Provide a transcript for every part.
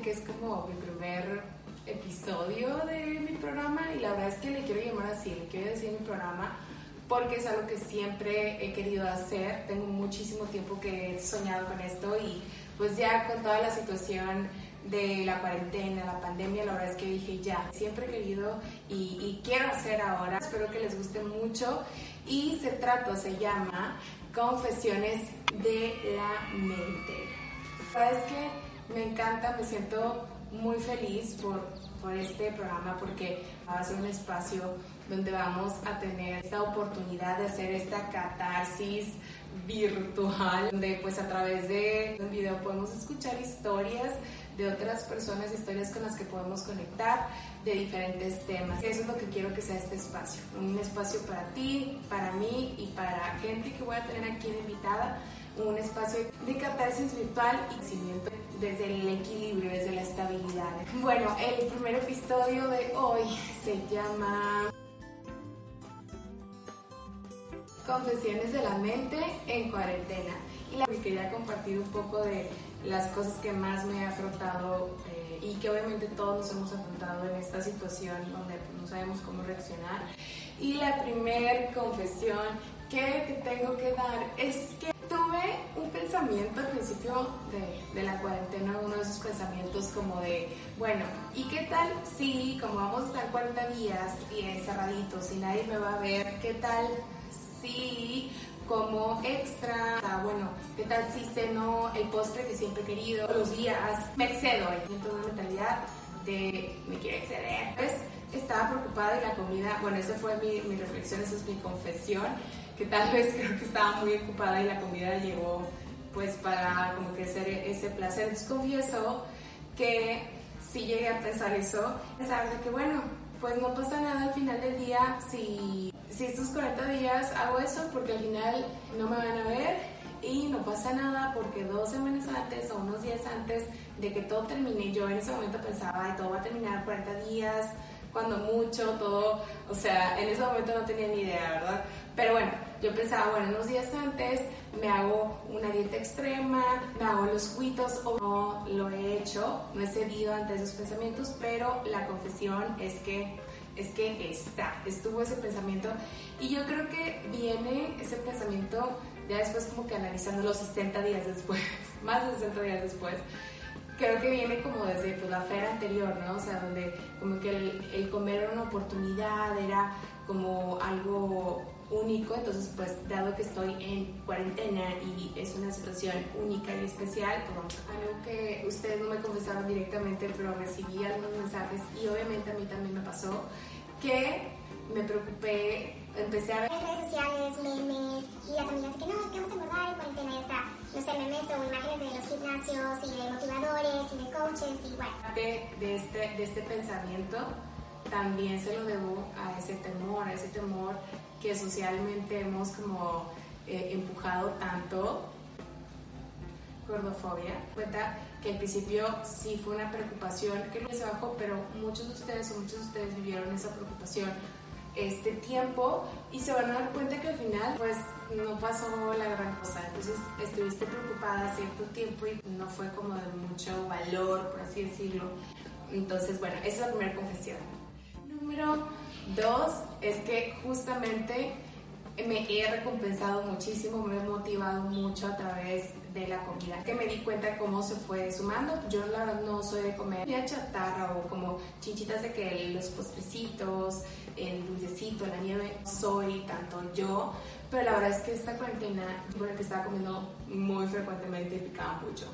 que es como mi primer episodio de mi programa y la verdad es que le quiero llamar así, le quiero decir mi programa porque es algo que siempre he querido hacer. Tengo muchísimo tiempo que he soñado con esto y pues ya con toda la situación de la cuarentena, la pandemia, la verdad es que dije ya, siempre he querido y, y quiero hacer ahora. Espero que les guste mucho y se trata, se llama Confesiones de la Mente. La verdad es que me encanta, me siento muy feliz por, por este programa porque va a ser un espacio donde vamos a tener esta oportunidad de hacer esta catarsis virtual, donde pues a través de un video podemos escuchar historias de otras personas, historias con las que podemos conectar de diferentes temas. Eso es lo que quiero que sea este espacio, un espacio para ti, para mí y para gente que voy a tener aquí invitada, un espacio de catarsis virtual y crecimiento desde el equilibrio, desde la estabilidad. Bueno, el primer episodio de hoy se llama Confesiones de la mente en cuarentena. Y la quería compartir un poco de las cosas que más me ha afrontado eh, y que obviamente todos nos hemos afrontado en esta situación donde pues, no sabemos cómo reaccionar. Y la primer confesión que te tengo que dar es que pensamiento al principio de, de, la cuarentena, uno de esos pensamientos como de, bueno, ¿y qué tal si como vamos a estar 40 días y encerraditos y nadie me va a ver, qué tal si como extra, bueno, ¿qué tal si ceno el postre que siempre he querido? Los días me excedo, hay una mentalidad de me quiero exceder. Pues estaba preocupada de la comida, bueno, esa fue mi, mi reflexión, esa es mi confesión, que tal vez creo que estaba muy ocupada y la comida llegó pues para como que hacer ese placer. Entonces confieso que si llegué a pensar eso, pensar de que bueno, pues no pasa nada al final del día si si estos 40 días hago eso porque al final no me van a ver y no pasa nada porque dos semanas antes o unos días antes de que todo termine, yo en ese momento pensaba, todo va a terminar 40 días, cuando mucho, todo, o sea, en ese momento no tenía ni idea, ¿verdad? Pero bueno, yo pensaba, bueno, unos días antes me hago una dieta extrema, me hago los cuitos o no lo he hecho, no he cedido ante esos pensamientos, pero la confesión es que es que está, estuvo ese pensamiento y yo creo que viene ese pensamiento ya después como que analizando los 60 días después, más de 60 días después, creo que viene como desde pues, la feria anterior, ¿no? O sea, donde como que el comer era una oportunidad, era como algo único, entonces pues dado que estoy en cuarentena y es una situación única y especial, pues algo que ustedes no me confesaron directamente, pero recibí algunos mensajes y obviamente a mí también me pasó que me preocupé, empecé a ver redes sociales, memes y las amigas que no, es que vamos a engordar en cuarentena está, no sé, memes o imágenes de los gimnasios y de motivadores y de coaches y bueno. De, de, este, de este pensamiento también se lo debo a ese temor, a ese temor que socialmente hemos como eh, empujado tanto, gordofobia, cuenta que al principio sí fue una preocupación que no se bajó, pero muchos de ustedes o muchos de ustedes vivieron esa preocupación este tiempo y se van a dar cuenta que al final pues no pasó la gran cosa. Entonces estuviste preocupada cierto tiempo y no fue como de mucho valor, por así decirlo. Entonces, bueno, esa es la primera confesión. Número dos es que justamente me he recompensado muchísimo, me he motivado mucho a través de la comida, que me di cuenta cómo se fue sumando. Yo la verdad no soy de comer comida chatarra o como chinchitas de que los postrecitos, el dulcecito, la nieve, soy tanto yo, pero la verdad es que esta cuarentena, bueno, que estaba comiendo muy frecuentemente y picaba mucho.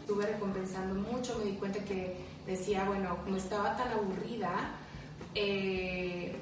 Estuve recompensando mucho, me di cuenta que decía, bueno, como estaba tan aburrida, eh,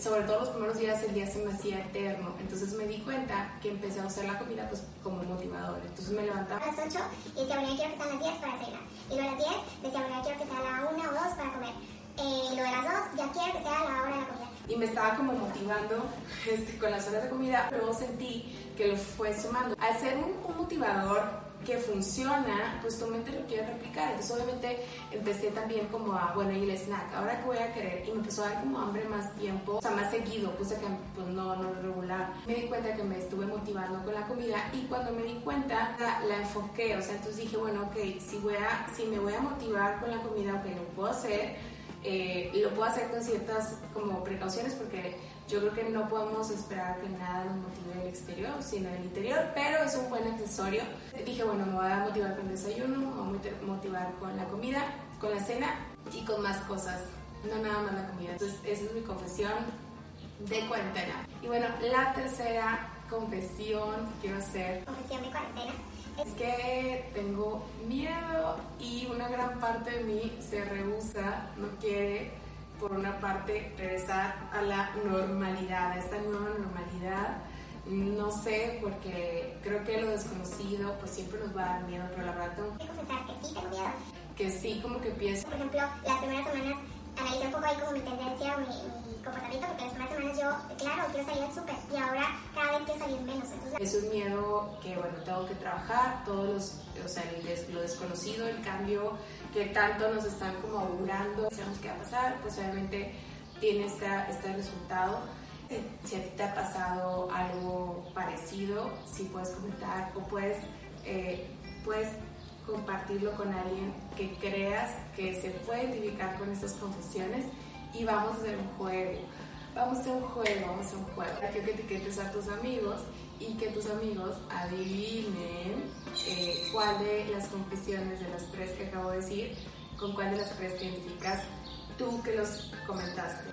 sobre todo los primeros días el día se me hacía eterno. Entonces me di cuenta que empecé a usar la comida pues como motivador. Entonces me levantaba a las 8 y decía, bueno, ya quiero que sean las 10 para cenar. Y luego a las 10 decía, bueno, ya quiero que sea la 1 o 2 para comer. Eh, y luego a las 2 ya quiero que sea la hora de la comida. Y me estaba como motivando este, con las horas de comida. Luego sentí que lo fue sumando. Al ser un, un motivador que funciona, pues tu mente lo quiere replicar. Entonces obviamente empecé también como a, bueno, y el snack, ahora que voy a querer, y me empezó a dar como hambre más tiempo, o sea, más seguido, puse que pues no, no regular. Me di cuenta que me estuve motivando con la comida y cuando me di cuenta la, enfoqué, o sea, entonces dije, bueno, ok, si, voy a, si me voy a motivar con la comida, ok, lo puedo hacer, eh, lo puedo hacer con ciertas como precauciones porque yo creo que no podemos esperar que nada nos motive el exterior, sino el interior, pero es un buen accesorio. Dije, bueno, me voy a motivar con el desayuno, me voy a motivar con la comida, con la cena y con más cosas, no nada más la comida. Entonces, esa es mi confesión de cuarentena. Y bueno, la tercera confesión que quiero hacer. Confesión de cuarentena. Es que tengo miedo y una gran parte de mí se rehúsa, no quiere por una parte, regresar a la normalidad, a esta nueva normalidad. No sé, porque creo que lo desconocido pues siempre nos va a dar miedo, pero la verdad tengo que confesar que sí tengo miedo. Que sí, como que pienso. Por ejemplo, las primeras semanas analicé un poco ahí como mi tendencia o mi, comportamiento, porque las primeras semanas yo, claro, quiero salir al súper y ahora cada vez quiero salir menos. Entonces, es un miedo que, bueno, tengo que trabajar, todos los, o sea, lo desconocido, el cambio que tanto nos están como augurando, sabemos qué va a pasar, pues obviamente tiene este, este resultado. Si a ti te ha pasado algo parecido, si puedes comentar o puedes, eh, puedes compartirlo con alguien que creas que se puede identificar con estas confesiones y vamos a hacer un juego. Vamos a hacer un juego, vamos a hacer un juego. Quiero que etiquetes a tus amigos y que tus amigos adivinen eh, cuál de las confesiones de las tres que acabo de decir, con cuál de las tres te identificas tú que los comentaste.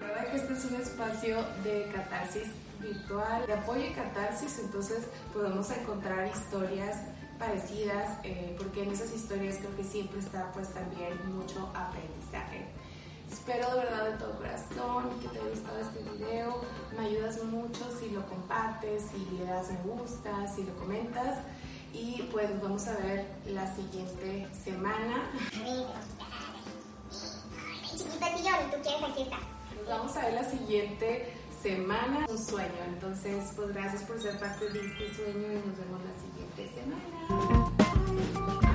La verdad que este es un espacio de catarsis virtual, de apoyo y catarsis, entonces podemos encontrar historias parecidas, eh, porque en esas historias creo que siempre está pues también mucho aprendizaje. Espero de verdad de todo corazón que te haya gustado este video. Me ayudas mucho si lo compartes, si le das me gusta, si lo comentas. Y pues nos vamos a ver la siguiente semana. Nos vamos a ver la siguiente semana. Un sueño. Entonces, pues gracias por ser parte de este sueño y nos vemos la siguiente semana.